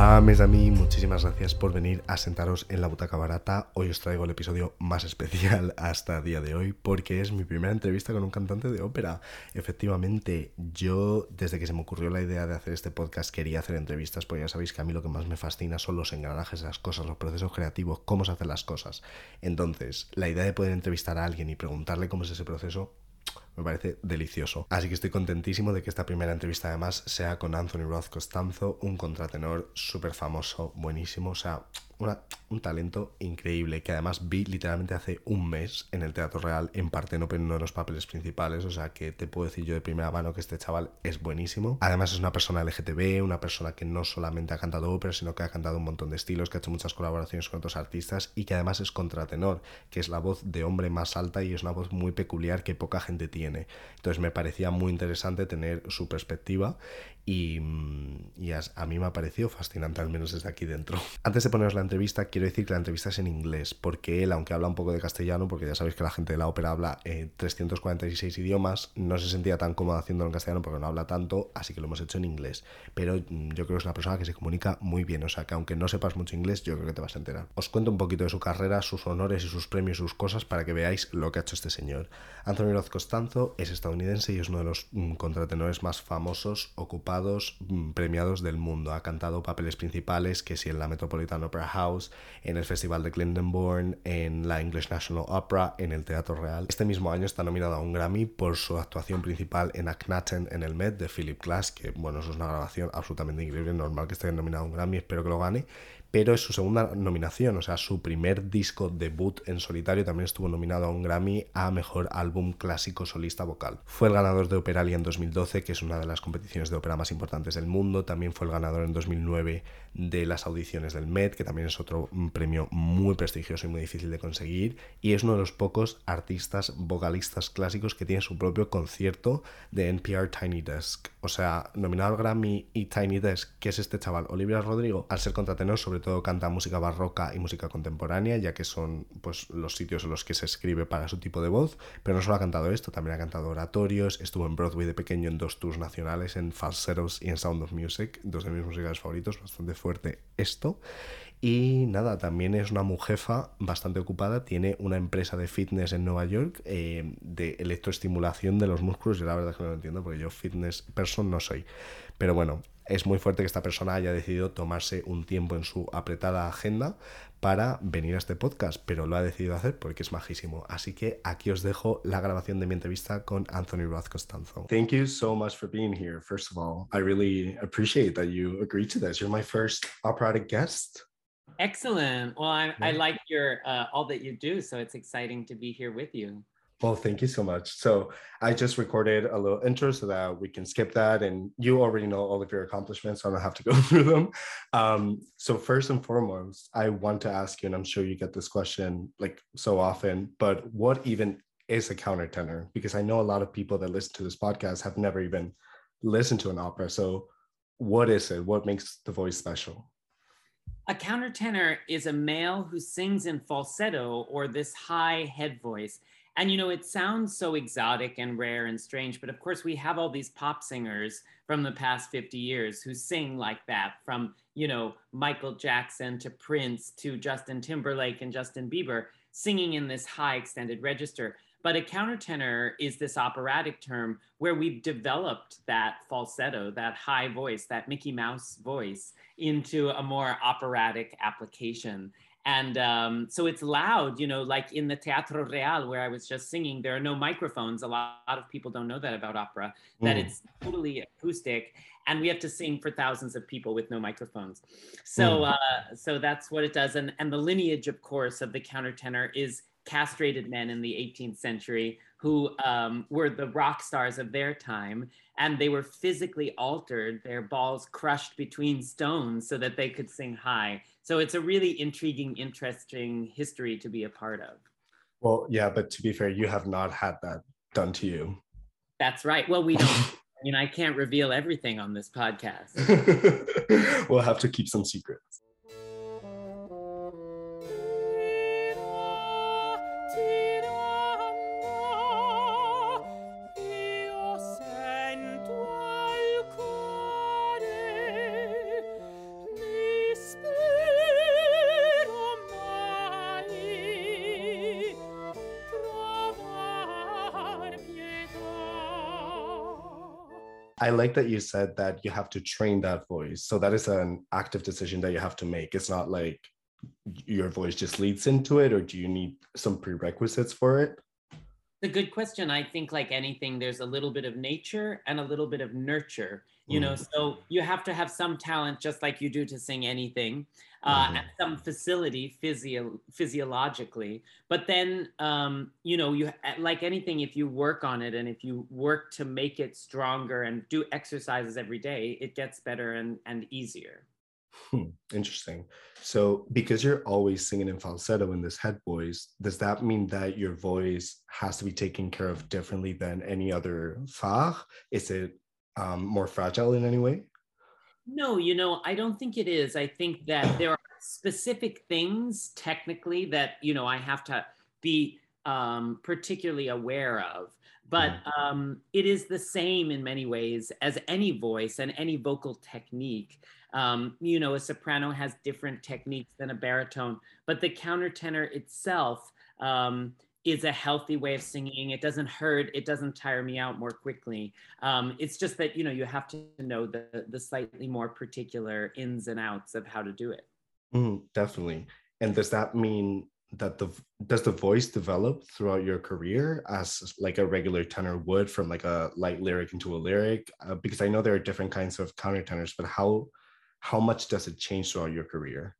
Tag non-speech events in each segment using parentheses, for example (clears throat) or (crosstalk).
Ames a mí, muchísimas gracias por venir a sentaros en la butaca barata. Hoy os traigo el episodio más especial hasta el día de hoy porque es mi primera entrevista con un cantante de ópera. Efectivamente, yo desde que se me ocurrió la idea de hacer este podcast quería hacer entrevistas porque ya sabéis que a mí lo que más me fascina son los engranajes las cosas, los procesos creativos, cómo se hacen las cosas. Entonces, la idea de poder entrevistar a alguien y preguntarle cómo es ese proceso me parece delicioso. Así que estoy contentísimo de que esta primera entrevista además sea con Anthony Roth Costanzo, un contratenor súper famoso, buenísimo, o sea, un talento increíble que además vi literalmente hace un mes en el Teatro Real en Partenope en uno de los papeles principales, o sea que te puedo decir yo de primera mano que este chaval es buenísimo. Además es una persona LGTB, una persona que no solamente ha cantado ópera, sino que ha cantado un montón de estilos, que ha hecho muchas colaboraciones con otros artistas y que además es contratenor, que es la voz de hombre más alta y es una voz muy peculiar que poca gente tiene. Entonces me parecía muy interesante tener su perspectiva y, y a, mí me ha parecido fascinante, al menos desde aquí dentro. (laughs) Antes de poneros la entrevista, quiero decir que la entrevista es en inglés, porque él, aunque habla un poco de castellano, porque ya sabéis que la gente de la ópera habla eh, 346 idiomas, no se sentía tan cómodo haciéndolo en castellano porque no habla tanto, así que lo hemos hecho en inglés. Pero mm, yo creo que es una persona que se comunica muy bien, o sea que aunque no sepas mucho inglés, yo creo que te vas a enterar. Os cuento un poquito de su carrera, sus honores y sus premios y sus cosas para que veáis lo que ha hecho este señor. Anthony Roth Costanzo es estadounidense y es uno de los mm, contratenores más famosos, ocupados Mm, premiados del mundo. Ha cantado papeles principales, que si en la Metropolitan Opera House, en el Festival de Glyndebourne, en la English National Opera, en el Teatro Real. Este mismo año está nominado a un Grammy por su actuación principal en Akhenaten en el Met de Philip Glass, que bueno, eso es una grabación absolutamente increíble, normal que esté nominado a un Grammy, espero que lo gane pero es su segunda nominación, o sea, su primer disco debut en solitario también estuvo nominado a un Grammy a Mejor Álbum Clásico Solista Vocal. Fue el ganador de Operalia en 2012, que es una de las competiciones de ópera más importantes del mundo, también fue el ganador en 2009 de las audiciones del Met, que también es otro premio muy prestigioso y muy difícil de conseguir, y es uno de los pocos artistas vocalistas clásicos que tiene su propio concierto de NPR Tiny Desk. O sea, nominado al Grammy y Tiny Desk, que es este chaval, Olivia Rodrigo, al ser contratenor, sobre todo canta música barroca y música contemporánea, ya que son pues, los sitios en los que se escribe para su tipo de voz, pero no solo ha cantado esto, también ha cantado oratorios, estuvo en Broadway de pequeño en dos tours nacionales, en Falsettos y en Sound of Music, dos de mis musicales favoritos, bastante fuerte esto. Y nada, también es una mujefa bastante ocupada, tiene una empresa de fitness en Nueva York eh, de electroestimulación de los músculos. Yo la verdad es que no lo entiendo porque yo fitness person no soy. Pero bueno, es muy fuerte que esta persona haya decidido tomarse un tiempo en su apretada agenda para venir a este podcast, pero lo ha decidido hacer porque es majísimo. Así que aquí os dejo la grabación de mi entrevista con Anthony Roth Costanzo. Thank you so much for being here. First of all, I really appreciate that you agreed to this. You're my first operatic guest. Excellent. Well, I, I like your uh, all that you do, so it's exciting to be here with you. Well, thank you so much. So I just recorded a little intro so that we can skip that, and you already know all of your accomplishments, so I don't have to go (laughs) through them. Um, so first and foremost, I want to ask you, and I'm sure you get this question like so often, but what even is a countertenor? Because I know a lot of people that listen to this podcast have never even listened to an opera. So what is it? What makes the voice special? A countertenor is a male who sings in falsetto or this high head voice. And you know, it sounds so exotic and rare and strange, but of course, we have all these pop singers from the past 50 years who sing like that, from you know, Michael Jackson to Prince to Justin Timberlake and Justin Bieber, singing in this high extended register. But a countertenor is this operatic term where we've developed that falsetto, that high voice, that Mickey Mouse voice into a more operatic application. And um, so it's loud, you know, like in the Teatro Real where I was just singing, there are no microphones. A lot, a lot of people don't know that about opera, that mm. it's totally acoustic. And we have to sing for thousands of people with no microphones. So, mm. uh, so that's what it does. And, and the lineage, of course, of the countertenor is castrated men in the 18th century who um, were the rock stars of their time and they were physically altered their balls crushed between stones so that they could sing high. So it's a really intriguing interesting history to be a part of. Well yeah but to be fair you have not had that done to you. That's right. Well we don't. I mean i can't reveal everything on this podcast. (laughs) We'll have to keep some secrets like that you said that you have to train that voice. So that is an active decision that you have to make. It's not like your voice just leads into it, or do you need some prerequisites for it? A good question. I think, like anything, there's a little bit of nature and a little bit of nurture. You know, mm. so you have to have some talent, just like you do to sing anything, uh, and some facility physio- physiologically. But then, um, you know, you like anything, if you work on it and if you work to make it stronger and do exercises every day, it gets better and and easier. Hmm, interesting. So, because you're always singing in falsetto in this head voice, does that mean that your voice has to be taken care of differently than any other fach? Is it um, more fragile in any way? No, you know, I don't think it is. I think that there are specific things technically that, you know, I have to be um, particularly aware of. But hmm. um, it is the same in many ways as any voice and any vocal technique. Um, you know, a soprano has different techniques than a baritone, but the countertenor itself um, is a healthy way of singing. It doesn't hurt. It doesn't tire me out more quickly. Um, it's just that you know you have to know the the slightly more particular ins and outs of how to do it. Mm, definitely. And does that mean that the does the voice develop throughout your career as like a regular tenor would from like a light lyric into a lyric? Uh, because I know there are different kinds of countertenors, but how how much does it change throughout your career?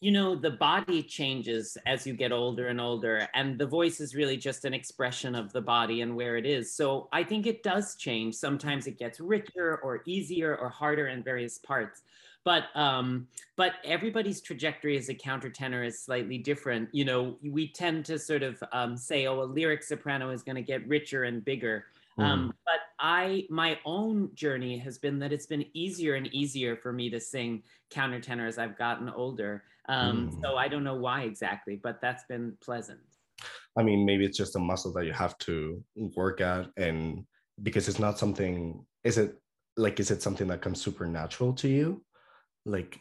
You know, the body changes as you get older and older, and the voice is really just an expression of the body and where it is. So I think it does change. Sometimes it gets richer or easier or harder in various parts. But um, but everybody's trajectory as a countertenor is slightly different. You know, we tend to sort of um, say, oh, a lyric soprano is going to get richer and bigger. Mm. Um, but I, my own journey has been that it's been easier and easier for me to sing countertenor as I've gotten older. Um, mm. So I don't know why exactly, but that's been pleasant. I mean, maybe it's just a muscle that you have to work at, and because it's not something. Is it like? Is it something that comes supernatural to you? Like.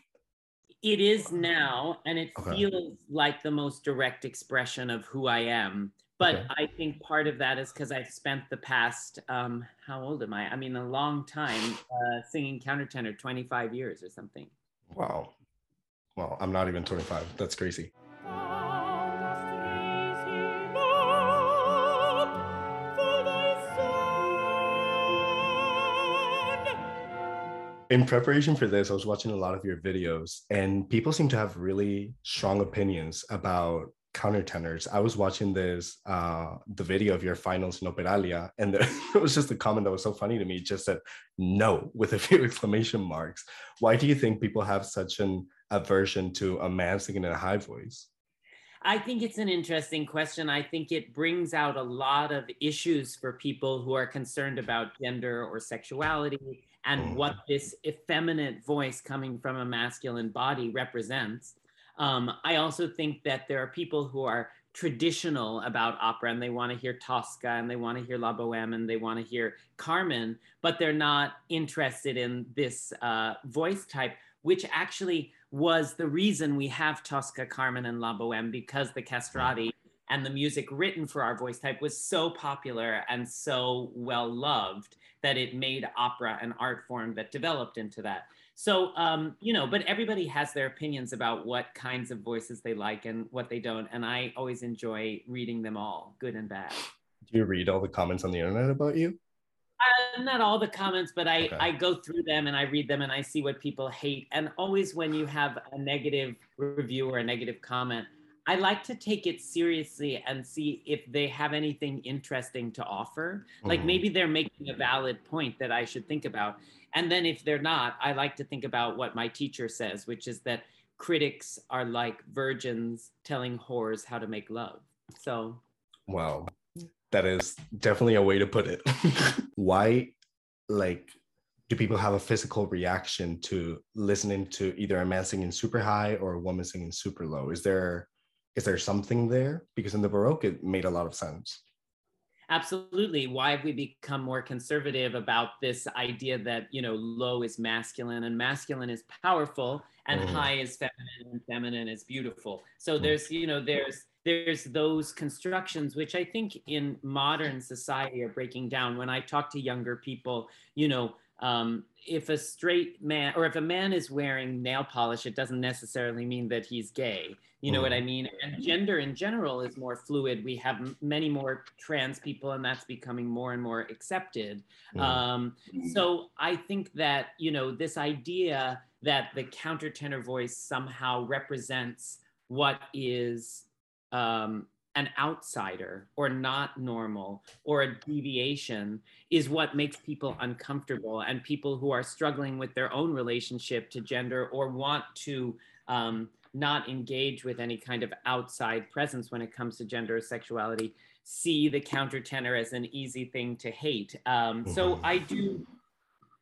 It is now, and it okay. feels like the most direct expression of who I am but okay. I think part of that is because I've spent the past, um, how old am I? I mean, a long time uh, singing countertenor, 25 years or something. Wow. Well, I'm not even 25. That's crazy. in preparation for this, I was watching a lot of your videos, and people seem to have really strong opinions about countertenors. I was watching this uh the video of your finals in Operalia, and there, (laughs) it was just a comment that was so funny to me. It just said no with a few (laughs) exclamation marks. Why do you think people have such an aversion to a man singing in a high voice? I think it's an interesting question. I think it brings out a lot of issues for people who are concerned about gender or sexuality and mm. what this effeminate voice coming from a masculine body represents. Um, I also think that there are people who are traditional about opera and they want to hear Tosca and they want to hear La Boheme and they want to hear Carmen, but they're not interested in this uh, voice type, which actually was the reason we have Tosca, Carmen, and La Boheme because the castrati and the music written for our voice type was so popular and so well loved that it made opera an art form that developed into that. So, um, you know, but everybody has their opinions about what kinds of voices they like and what they don't. And I always enjoy reading them all, good and bad. Do you read all the comments on the internet about you? Uh, not all the comments, but I, okay. I go through them and I read them and I see what people hate. And always when you have a negative review or a negative comment, I like to take it seriously and see if they have anything interesting to offer. Mm-hmm. Like maybe they're making a valid point that I should think about. And then if they're not, I like to think about what my teacher says, which is that critics are like virgins telling whores how to make love. So, wow, that is definitely a way to put it. (laughs) Why, like, do people have a physical reaction to listening to either a man singing super high or a woman singing super low? Is there is there something there? Because in the Baroque, it made a lot of sense. Absolutely. Why have we become more conservative about this idea that, you know, low is masculine and masculine is powerful and mm. high is feminine and feminine is beautiful. So mm. there's, you know, there's there's those constructions which I think in modern society are breaking down. When I talk to younger people, you know, um, if a straight man or if a man is wearing nail polish, it doesn't necessarily mean that he's gay. You know mm. what I mean? And gender in general is more fluid. We have many more trans people, and that's becoming more and more accepted. Mm. Um, so I think that, you know, this idea that the countertenor voice somehow represents what is um, an outsider or not normal or a deviation is what makes people uncomfortable and people who are struggling with their own relationship to gender or want to um, not engage with any kind of outside presence when it comes to gender or sexuality see the countertenor as an easy thing to hate um, so mm-hmm. i do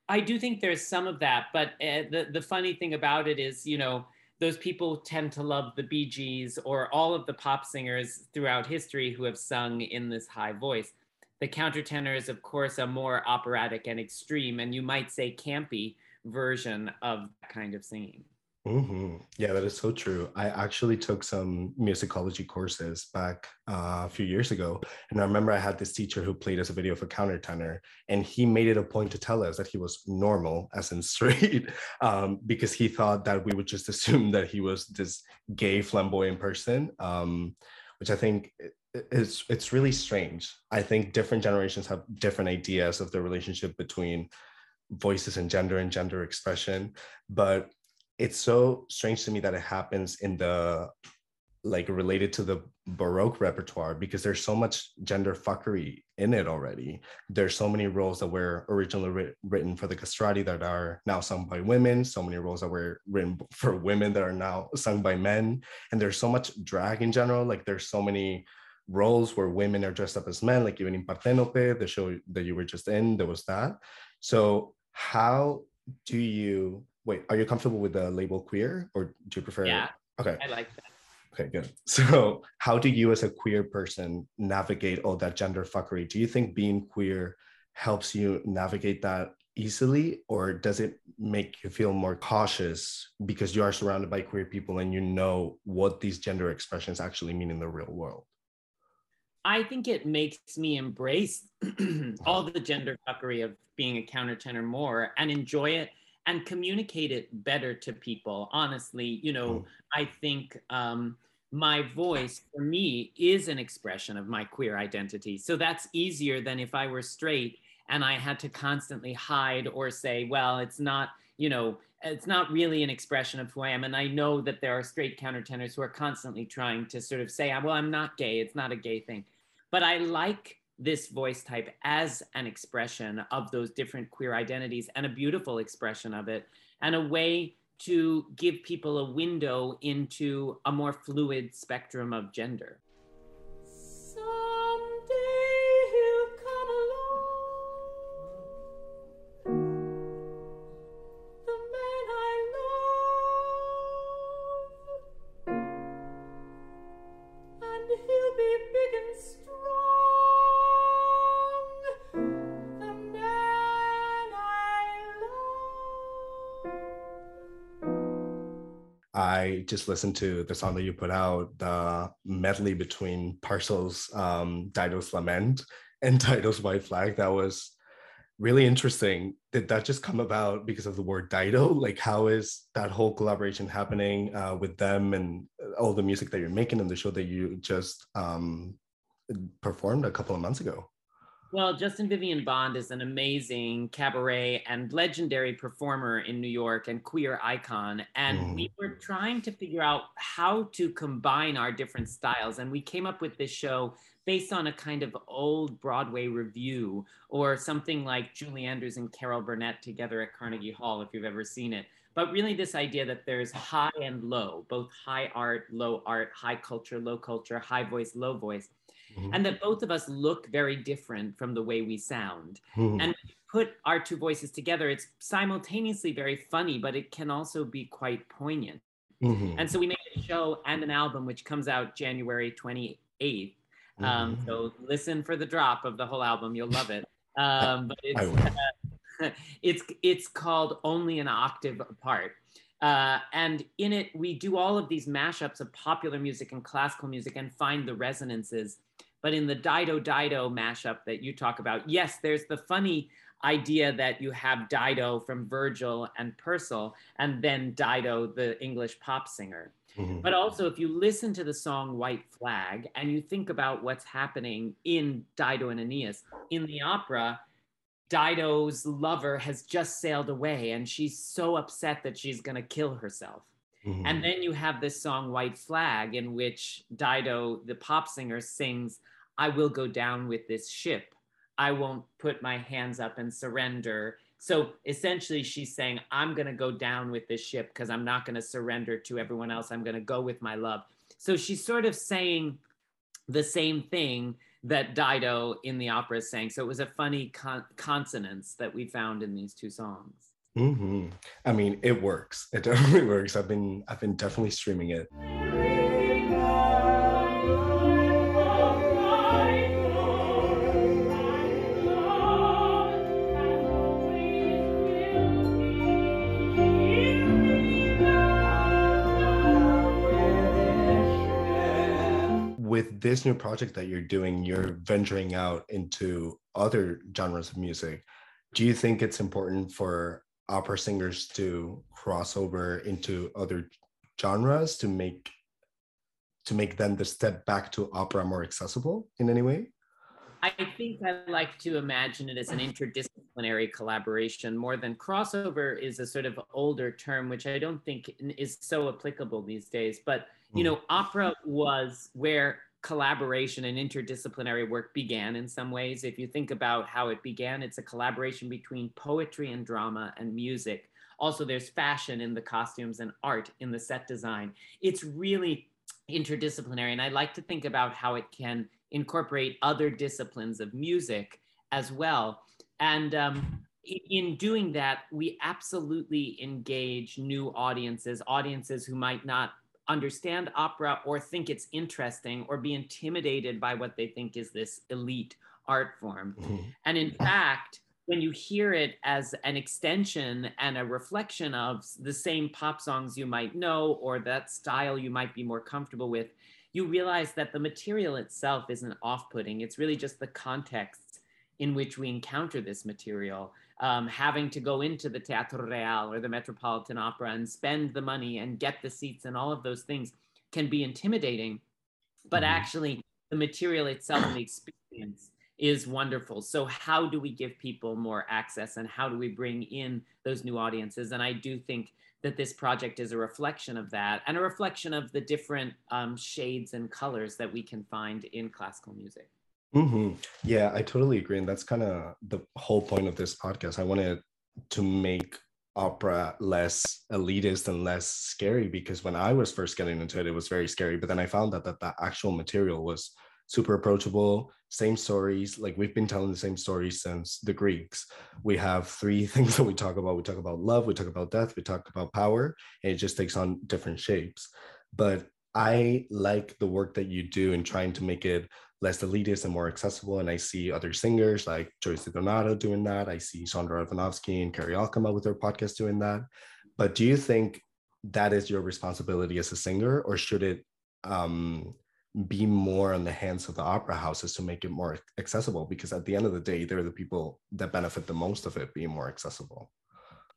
i do think there's some of that but uh, the, the funny thing about it is you know those people tend to love the Bee Gees or all of the pop singers throughout history who have sung in this high voice. The countertenor is, of course, a more operatic and extreme, and you might say campy version of that kind of singing. Mm-hmm. Yeah, that is so true. I actually took some musicology courses back uh, a few years ago. And I remember I had this teacher who played us a video for countertenor, and he made it a point to tell us that he was normal, as in (laughs) straight, um, because he thought that we would just (laughs) assume that he was this gay, flamboyant person, um, which I think is it's really strange. I think different generations have different ideas of the relationship between voices and gender and gender expression. But it's so strange to me that it happens in the like related to the baroque repertoire because there's so much gender fuckery in it already. There's so many roles that were originally ri- written for the castrati that are now sung by women. So many roles that were written for women that are now sung by men. And there's so much drag in general. Like there's so many roles where women are dressed up as men like even in partenope the show that you were just in there was that. So how do you wait, are you comfortable with the label queer or do you prefer? Yeah. Okay. I like that. Okay, good. (laughs) So, how do you as a queer person navigate all that gender fuckery? Do you think being queer helps you navigate that easily, or does it make you feel more cautious because you are surrounded by queer people and you know what these gender expressions actually mean in the real world? I think it makes me embrace (clears throat) all the gender fuckery of being a countertenor more and enjoy it and communicate it better to people. Honestly, you know, mm. I think um, my voice for me is an expression of my queer identity. So that's easier than if I were straight and I had to constantly hide or say, well, it's not, you know, it's not really an expression of who I am. And I know that there are straight countertenors who are constantly trying to sort of say, well, I'm not gay. It's not a gay thing. But I like this voice type as an expression of those different queer identities and a beautiful expression of it and a way to give people a window into a more fluid spectrum of gender. I just listened to the song that you put out, the medley between Purcell's, um, Dido's Lament (laughs) and Dido's White Flag. That was really interesting. Did that just come about because of the word Dido? Like, how is that whole collaboration happening uh, with them and all the music that you're making and the show that you just um, performed a couple of months ago? Well, Justin Vivian Bond is an amazing cabaret and legendary performer in New York and queer icon. And mm. we were trying to figure out how to combine our different styles. And we came up with this show based on a kind of old Broadway revue or something like Julie Andrews and Carol Burnett together at Carnegie Hall, if you've ever seen it. But really, this idea that there's high and low, both high art, low art, high culture, low culture, high voice, low voice mm-hmm. and that both of us look very different from the way we sound. Mm-hmm. And put our two voices together, it's simultaneously very funny, but it can also be quite poignant. Mm-hmm. And so we made a show and an album which comes out January 28th. Um, mm-hmm. so listen for the drop of the whole album. You'll love it. Um, but (laughs) it's, uh, (laughs) it's, it's called Only an Octave Apart. Uh, and in it, we do all of these mashups of popular music and classical music and find the resonances. But in the Dido Dido mashup that you talk about, yes, there's the funny idea that you have Dido from Virgil and Purcell, and then Dido, the English pop singer. Mm-hmm. But also, if you listen to the song White Flag and you think about what's happening in Dido and Aeneas, in the opera, Dido's lover has just sailed away and she's so upset that she's going to kill herself. Mm-hmm. And then you have this song White Flag, in which Dido, the pop singer, sings, I will go down with this ship. I won't put my hands up and surrender. So essentially, she's saying, I'm going to go down with this ship because I'm not going to surrender to everyone else. I'm going to go with my love. So she's sort of saying the same thing that Dido in the opera is saying. So it was a funny con- consonance that we found in these two songs. Mm-hmm. I mean, it works. It (laughs) definitely works. I've been, I've been definitely streaming it. With this new project that you're doing, you're venturing out into other genres of music. Do you think it's important for opera singers to cross over into other genres to make to make them the step back to opera more accessible in any way? I think I like to imagine it as an interdisciplinary collaboration more than crossover is a sort of older term, which I don't think is so applicable these days. But you hmm. know, opera was where collaboration and interdisciplinary work began in some ways. If you think about how it began, it's a collaboration between poetry and drama and music. Also, there's fashion in the costumes and art in the set design. It's really interdisciplinary. And I like to think about how it can incorporate other disciplines of music as well. And um, in doing that, we absolutely engage new audiences, audiences who might not understand opera or think it's interesting or be intimidated by what they think is this elite art form. (laughs) Mm-hmm. And in fact, when you hear it as an extension and a reflection of the same pop songs you might know or that style you might be more comfortable with, you realize that the material itself isn't off putting. It's really just the context in which we encounter this material um, having to go into the Teatro Real or the Metropolitan Opera and spend the money and get the seats and all of those things can be intimidating. But mm-hmm. actually, the material itself and the experience is wonderful. So, how do we give people more access and how do we bring in those new audiences? And I do think that this project is a reflection of that and a reflection of the different um, shades and colors that we can find in classical music. Mm-hmm. Yeah, I totally agree. And that's kind of the whole point of this podcast. I wanted to make opera less elitist and less scary because when I was first getting into it, it was very scary. But then I found that that the actual material was super approachable, same stories. Like we've been telling the same stories since the Greeks. We have three (laughs) things that we talk about. We talk about love, we talk about death, we talk about power, and it just takes on different shapes. But I like the work that you do in trying to make it less elitist and more accessible. And I see other singers like Joyce DiDonato doing that. I see Sondra Radvanovsky and Keri Alkema with their podcast doing that. But do you think that is your responsibility as a singer, or should it um, be more in the hands of the opera houses to make it more accessible? Because at the end of the day, they're the people that benefit the most of it being more accessible.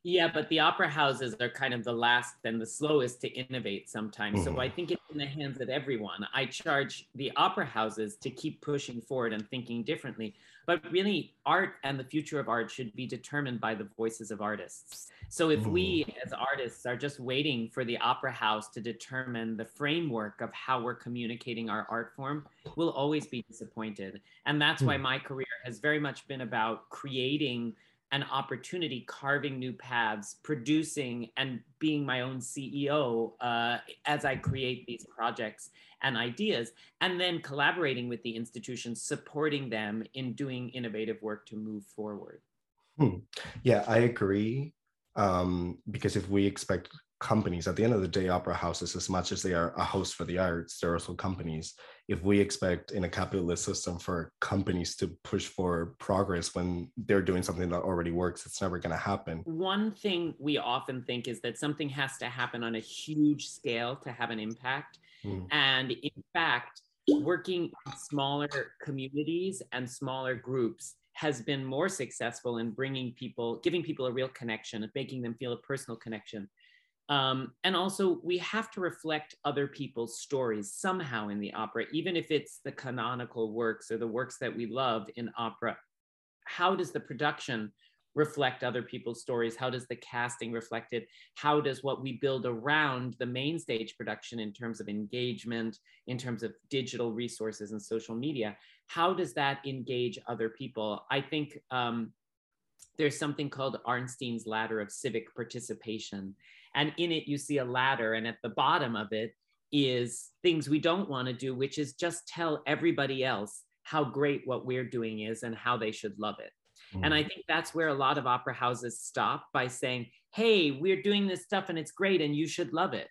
Yeah, but the opera houses are kind of the last and the slowest to innovate sometimes. Mm-hmm. So I think it's in the hands of everyone. I charge the opera houses to keep pushing forward and thinking differently. But really, art and the future of art should be determined by the voices of artists. So if mm-hmm. we as artists are just waiting for the opera house to determine the framework of how we're communicating our art form, we'll always be disappointed. And that's mm-hmm. why my career has very much been about creating an opportunity carving new paths, producing and being my own CEO uh, as I create these projects and ideas, and then collaborating with the institutions, supporting them in doing innovative work to move forward. Hmm. Yeah, I agree. Um, because if we expect companies. At the end of the day opera houses as much as they are a host for the arts they're also companies. If we expect in a capitalist system for companies to push for progress when they're doing something that already works it's never going to happen. One thing we often think is that something has to happen on a huge scale to have an impact. Mm. and in fact working in smaller communities and smaller groups has been more successful in bringing people giving people a real connection and making them feel a personal connection um, and also, we have to reflect other people's stories somehow in the opera, even if it's the canonical works or the works that we love in opera. How does the production reflect other people's stories? How does the casting reflect it? How does what we build around the main stage production in terms of engagement, in terms of digital resources and social media, how does that engage other people? I think um, there's something called Arnstein's ladder of civic participation. And in it, you see a ladder, and at the bottom of it is things we don't want to do, which is just tell everybody else how great what we're doing is and how they should love it. Mm. And I think that's where a lot of opera houses stop by saying, hey, we're doing this stuff and it's great and you should love it.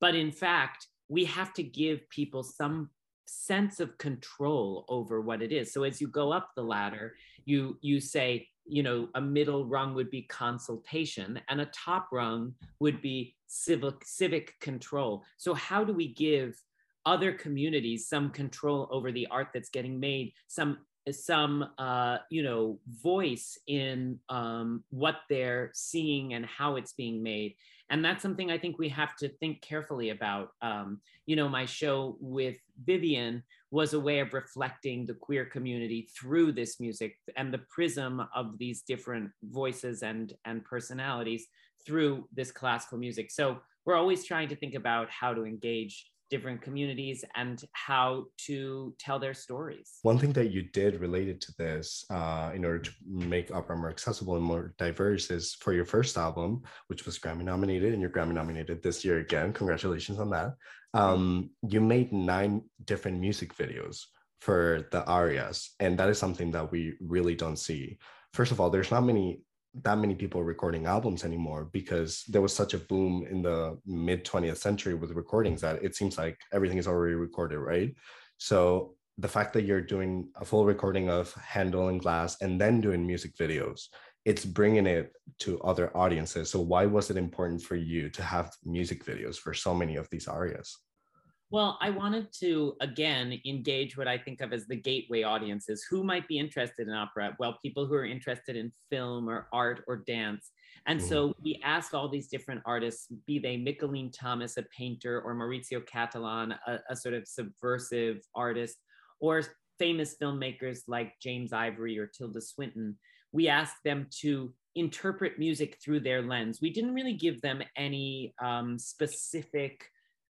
But in fact, we have to give people some sense of control over what it is. So as you go up the ladder, you you say, you know, a middle rung would be consultation and a top rung would be civic civic control. So how do we give other communities some control over the art that's getting made, some some uh, you know voice in um, what they're seeing and how it's being made and that's something i think we have to think carefully about um, you know my show with vivian was a way of reflecting the queer community through this music and the prism of these different voices and and personalities through this classical music. So we're always trying to think about how to engage different communities and how to tell their stories. One thing that you did related to this uh, in order to make opera more accessible and more diverse is for your first album, which was Grammy nominated and you're Grammy nominated this year again. Congratulations on that. Um, you made nine different music videos for the arias, and that is something that we really don't see. First of all, there's not many that many people recording albums anymore because there was such a boom in the mid 20th century with recordings that it seems like everything is already recorded, right? So the fact that you're doing a full recording of Handel and Glass and then doing music videos, it's bringing it to other audiences. So why was it important for you to have music videos for so many of these arias? Well, I wanted to again engage what I think of as the gateway audiences. Who might be interested in opera? Well, people who are interested in film or art or dance. And mm-hmm. so we asked all these different artists, be they Mickalene Thomas, a painter, or Maurizio Cattelan, a, a sort of subversive artist, or famous filmmakers like James Ivory or Tilda Swinton. We asked them to interpret music through their lens. We didn't really give them any um, specific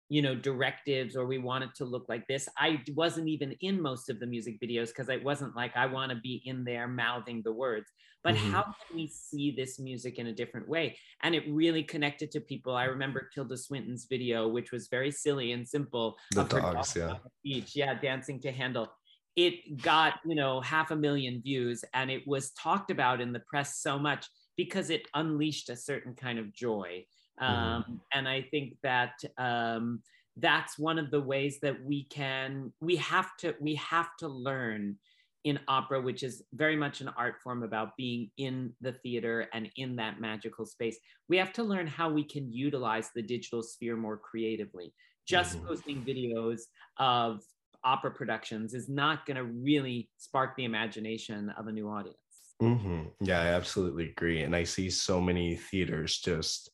you know directives or we want it to look like this. I wasn't even in most of the music videos because it wasn't like i want to be in there mouthing the words. But mm-hmm. how can we see this music in a different way? And it really connected to people. I remember tilda swinton's video which was very silly and simple the dogs yeah. beach yeah dancing to handel. It got you know half a million views and it was talked about in the press so much because it unleashed a certain kind of joy. Um, mm-hmm. And I think that um, that's one of the ways that we can we have to we have to learn in opera, which is very much an art form about being in the theater and in that magical space. We have to learn how we can utilize the digital sphere more creatively. Just mm-hmm. posting videos of opera productions is not going to really spark the imagination of a new audience. Mm-hmm. Yeah, I absolutely agree. And I see so many theaters just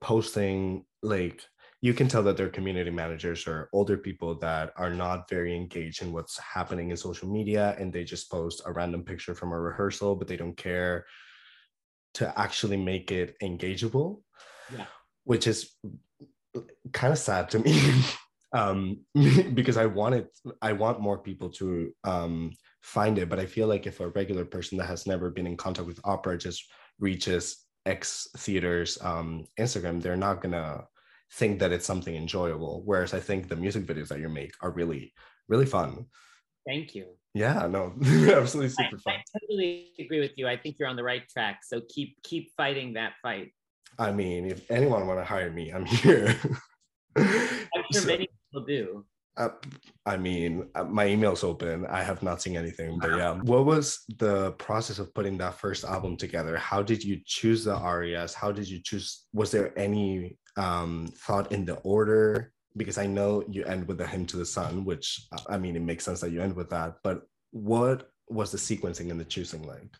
posting like you can tell that they're community managers or older people that are not very engaged in what's happening in social media and they just post a random picture from a rehearsal but they don't care to actually make it engageable yeah. which is kind of sad to me (laughs) um (laughs) because i want it i want more people to um find it but i feel like if a regular person that has never been in contact with opera just reaches X theaters um, Instagram, they're not gonna think that it's something enjoyable. Whereas I think the music videos that you make are really, really fun. Thank you. Yeah, no, (laughs) absolutely super I, fun. I totally agree with you. I think you're on the right track. So keep keep fighting that fight. I mean, if anyone want to hire me, I'm (laughs) here. I'm sure so, many people do. Uh, I mean, uh, my email's open. I have not seen anything, but yeah. What was the process of putting that first album together? How did you choose the arias? How did you choose? Was there any um, thought in the order? Because I know you end with the hymn to the sun, which I mean, it makes sense that you end with that. But what was the sequencing and the choosing like?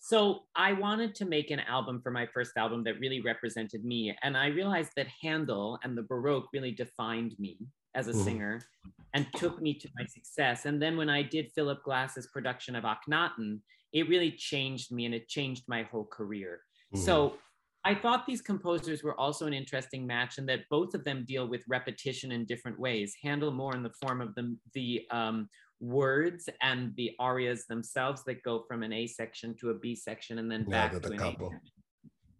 So I wanted to make an album for my first album that really represented me. And I realized that Handel and the Baroque really defined me as a mm. singer and took me to my success. And then when I did Philip Glass's production of Akhenaten, it really changed me and it changed my whole career. Mm. So I thought these composers were also an interesting match in that both of them deal with repetition in different ways. Handel more in the form of the, the um, words and the arias themselves that go from an A section to a B section and then yeah, back to an A section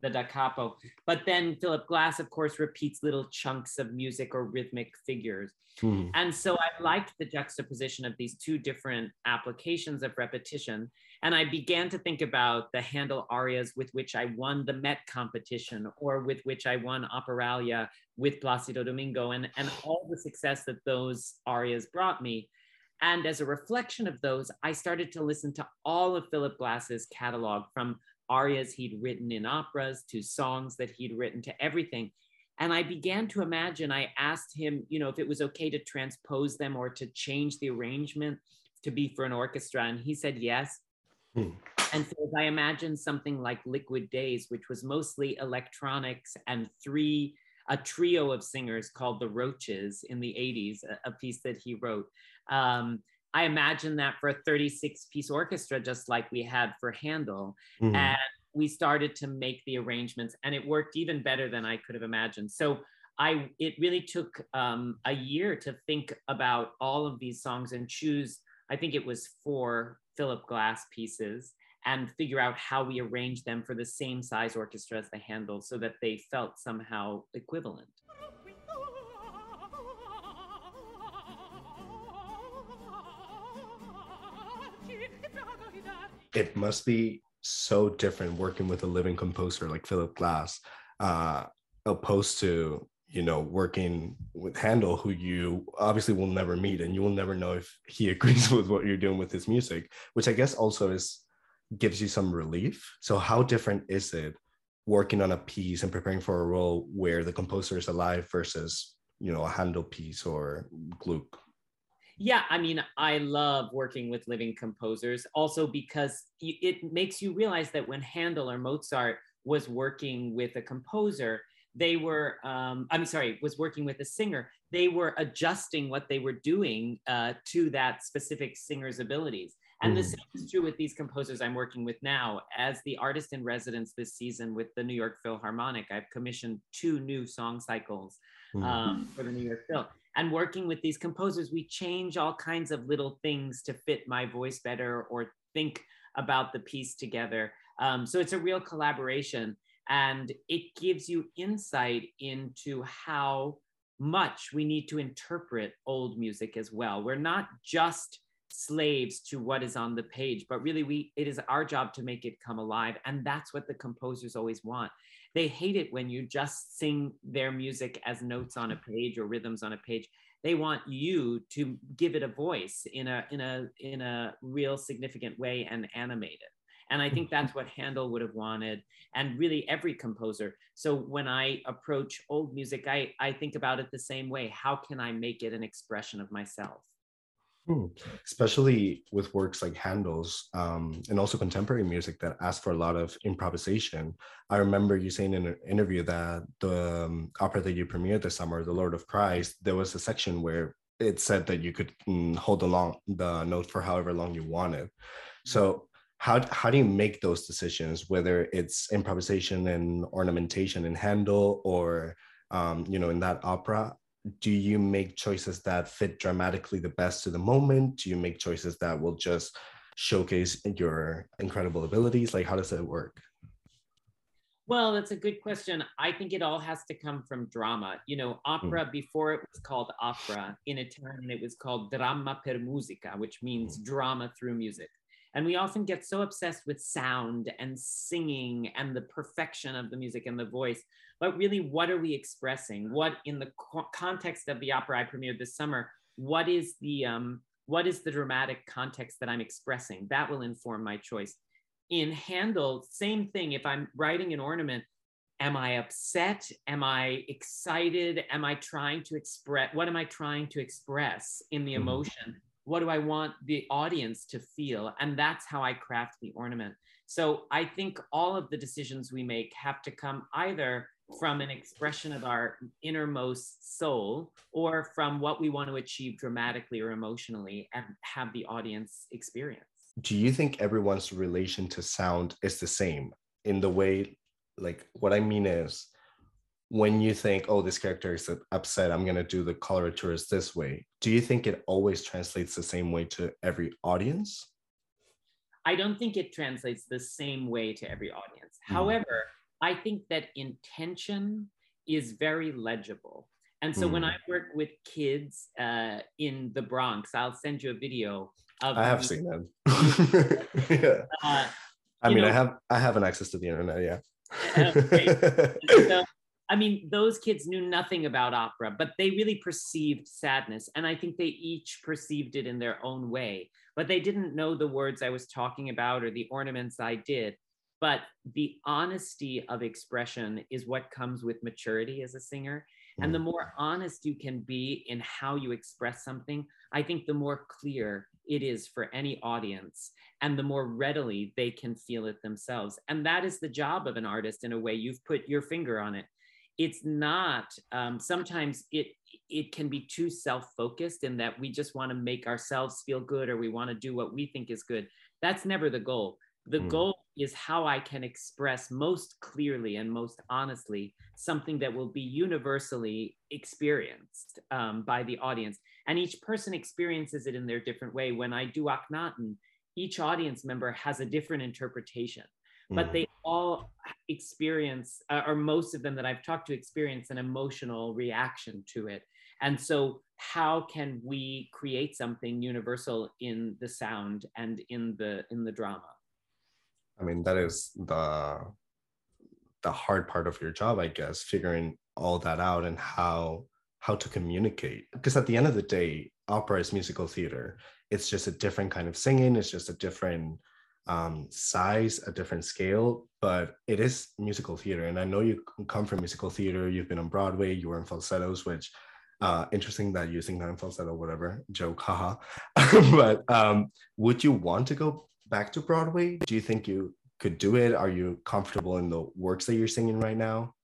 the da capo. But then Philip Glass, of course, repeats little chunks of music or rhythmic figures. Mm. And so I liked the juxtaposition of these two different applications of repetition. And I began to think about the Handel arias with which I won the Met competition or with which I won Operalia with Placido Domingo and, and all the success that those arias brought me. And as a reflection of those, I started to listen to all of Philip Glass's catalog from arias he'd written in operas to songs that he'd written to everything. And I began to imagine, I asked him, you know, if it was okay to transpose them or to change the arrangement to be for an orchestra. And he said yes. Hmm. And so I imagined something like Liquid Days, which was mostly electronics and three, a trio of singers called the Roches in the 80s, a, a piece that he wrote. Um, I imagine that for a 36 piece orchestra, just like we had for Handel. Mm. And we started to make the arrangements and it worked even better than I could have imagined. So I, it really took um, a year to think about all of these songs and choose, I think it was four Philip Glass pieces and figure out how we arrange them for the same size orchestra as the Handel so that they felt somehow equivalent. It must be so different working with a living composer like Philip Glass, uh, opposed to you know working with Handel, who you obviously will never meet, and you will never know if he (laughs) agrees with what you're doing with his music, which I guess also is gives you some relief. So how different is it working on a piece and preparing for a role where the composer is alive versus you know a Handel piece or Gluck? Yeah, I mean, I love working with living composers also because it makes you realize that when Handel or Mozart was working with a composer, they were, um, I'm sorry, was working with a singer, they were adjusting what they were doing uh, to that specific singer's abilities. And mm. the same is true with these composers I'm working with now. As the artist in residence this season with the New York Philharmonic, I've commissioned two new song cycles mm. um, for the New York Phil and working with these composers we change all kinds of little things to fit my voice better or think about the piece together. Um, so it's a real collaboration and it gives you insight into how much we need to interpret old music as well. We're not just slaves to what is on the page but really we it is our job to make it come alive and that's what the composers always want they hate it when you just sing their music as notes on a page or rhythms on a page. They want you to give it a voice in a in a in a real significant way and animate it. And i think that's what handel would have wanted and really every composer. So when i approach old music i i think about it the same way. How can i make it an expression of myself Hmm. Especially with works like Handel's um, and also contemporary music that ask for a lot of improvisation. I remember you saying in an interview that the um, opera that you premiered this summer, The Lord of Cries, there was a section where it said that you could mm, hold along the note for however long you wanted. So how, how do you make those decisions, whether it's improvisation and ornamentation in Handel or um, you know in that opera do you make choices that fit dramatically the best to the moment? Do you make choices that will just showcase your incredible abilities? Like, how does it work? Well, that's a good question. I think it all has to come from drama. You know, opera, mm. before it was called opera, in Italian, it was called drama per musica, which means mm. drama through music. And we often get so obsessed with sound and singing and the perfection of the music and the voice. But really, what are we expressing? What, in the co- context of the opera I premiered this summer, what is the um, what is the dramatic context that I'm expressing? That will inform my choice. In Handel, same thing. If I'm writing an ornament, am I upset? Am I excited? Am I trying to express? What am I trying to express in the Mhm. emotion? What do I want the audience to feel? And that's how I craft the ornament. So I think all of the decisions we make have to come either from an expression of our innermost soul or from what we want to achieve dramatically or emotionally and have the audience experience. Do you think everyone's relation to sound is the same in the way, like, what I mean is, when you think, oh, this character is upset, I'm going to do the coloratura this way, do you think it always translates the same way to every audience? I don't think it translates the same way to every audience. Mm. However, I think that intention is very legible. And so when Mm. I work with kids uh, in the Bronx, I'll send you a video of I have seen them. (laughs) yeah. uh, I mean, I have I have an access to the internet. Yeah. (laughs) So, I mean, those kids knew nothing about opera, but they really perceived sadness. And I think they each perceived it in their own way. But they didn't know the words I was talking about or the ornaments I did. But the honesty of expression is what comes with maturity as a singer. And the more honest you can be in how you express something, I think the more clear it is for any audience and the more readily they can feel it themselves. And that is the job of an artist in a way. You've put your finger on it. It's not, um, sometimes it, it can be too self-focused in that we just want to make ourselves feel good or we want to do what we think is good. That's never the goal. The Mm. goal is how I can express most clearly and most honestly something that will be universally experienced um, by the audience. And each person experiences it in their different way. When I do Akhenaten, each audience member has a different interpretation, but Mm. they all experience, uh, or most of them that I've talked to, experience an emotional reaction to it. And so, how can we create something universal in the sound and in the in the drama? I mean, that is the the hard part of your job, I guess, figuring all that out and how how to communicate. Because at the end of the day, opera is musical theater. It's just a different kind of singing. It's just a different um, size, a different scale, but it is musical theater. And I know you come from musical theater. You've been on Broadway. You were in falsettos, which uh, interesting that you sing that in falsetto, whatever joke, (laughs) haha. (laughs) but um, would you want to go back to Broadway? Do you think you could do it? Are you comfortable in the works that you're singing right now?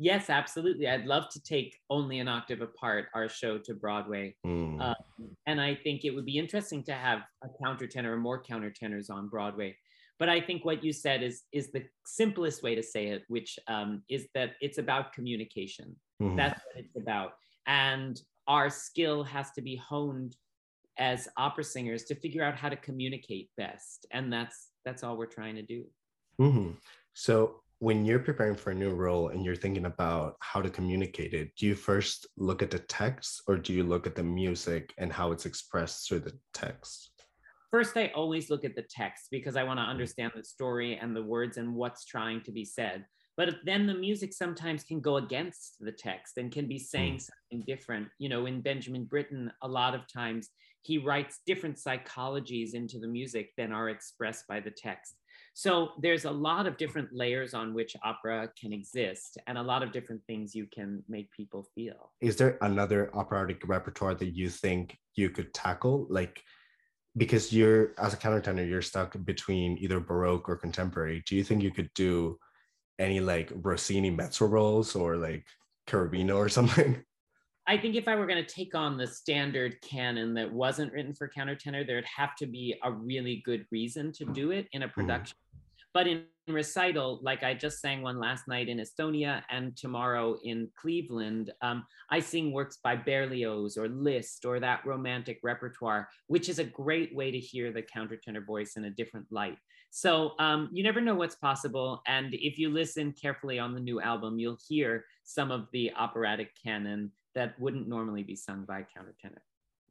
Yes, absolutely. I'd love to take only an octave apart our show to Broadway. Mm, and I think it would be interesting to have a countertenor or more countertenors on Broadway. But I think what you said is is the simplest way to say it, which um, is that it's about communication. mhm. That's what it's about. And our skill has to be honed as opera singers to figure out how to communicate best. And that's that's all we're trying to do. Mhm. So when you're preparing for a new role and you're thinking about how to communicate it, do you first look at the text or do you look at the music and how it's expressed through the text? First, I always look at the text because I want to understand the story and the words and what's trying to be said. But then the music sometimes can go against the text and can be saying something different. You know, in Benjamin Britten, a lot of times he writes different psychologies into the music than are expressed by the text. So there's a lot of different layers on which opera can exist and a lot of different things you can make people feel. Is there another operatic repertoire that you think you could tackle? Like, because you're as a countertenor, you're stuck between either Baroque or contemporary. Do you think you could do any like Rossini mezzo roles or like Cherubino or (laughs) something? I think if I were going to take on the standard canon that wasn't written for countertenor, there'd have to be a really good reason to do it in a production. But in recital, like I just sang one last night in Estonia and tomorrow in Cleveland, um, I sing works by Berlioz or Liszt or that romantic repertoire, which is a great way to hear the countertenor voice in a different light. So um, you never know what's possible. And if you listen carefully on the new album, you'll hear some of the operatic canon that wouldn't normally be sung by a countertenor.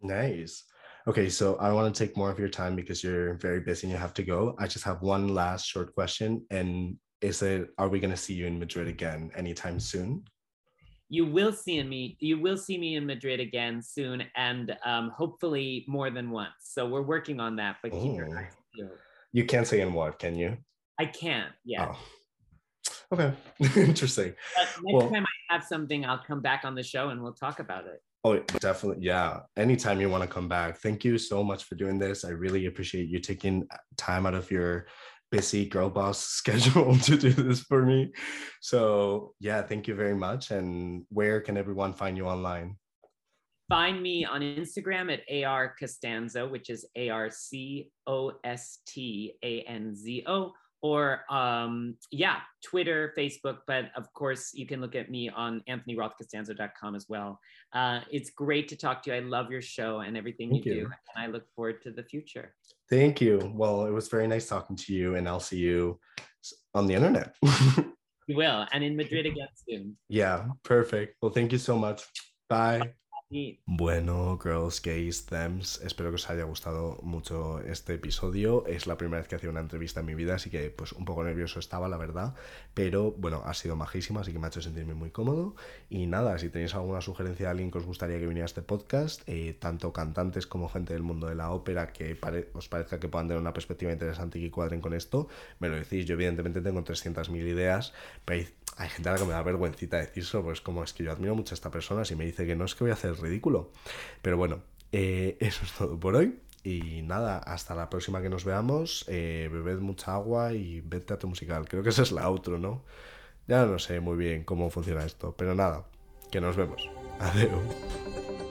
Nice. Okay, so I want to take more of your time because you're very busy and you have to go. I just have one last short question. And is it, are we going to see you in Madrid again anytime soon? You will see me. You will see me in Madrid again soon, and um, hopefully more than once. So we're working on that. But keep your Oh. eyes peeled. You can't say in what, can you? I can't. Yeah. Oh. Okay, (laughs) interesting. But next Well- time I have something, I'll come back on the show and we'll talk about it. Oh, definitely. Yeah. Anytime you want to come back. Thank you so much for doing this. I really appreciate you taking uh, time out of your busy girl boss (laughs) schedule to do this for me. So, yeah, thank you very much. And where can everyone find you online? Find me on Instagram at AR Costanzo, which is A R C O S T A N Z O, or um, yeah, Twitter, Facebook. But of course, you can look at me on anthonyrothcostanzo.com as well. Uh, it's great to talk to you. I love your show and everything you, you. do. And I look forward to the future. Thank you. Well, it was very nice talking to you, and I'll see you on the internet. (laughs) You will. And in Madrid again soon. yeah, perfect. Well, thank you so much. Bye. Bueno, girls, gays, thems, espero que os haya gustado mucho este episodio. Es la primera vez que hacía una entrevista en mi vida, así que pues un poco nervioso estaba, la verdad. Pero bueno, ha sido majísima, así que me ha hecho sentirme muy cómodo. Y nada, si tenéis alguna sugerencia de alguien que os gustaría que viniera a este podcast, eh, tanto cantantes como gente del mundo de la ópera que os parezca que puedan tener una perspectiva interesante y que cuadren con esto, me lo decís. Yo evidentemente tengo 300.000 ideas, pero hay, hay gente a la que me da vergüencita decirlo, pues como es que yo admiro mucho a esta persona, si me dice que no es que voy a hacer ridículo. Pero bueno, eh, (laughs) eso es todo por hoy. Y nada, hasta la próxima que nos veamos. Eh, bebed mucha agua y ved teatro musical. Creo que esa es la outro, ¿no? Ya no sé muy bien cómo funciona esto, pero nada, que nos vemos. (laughs) Adiós.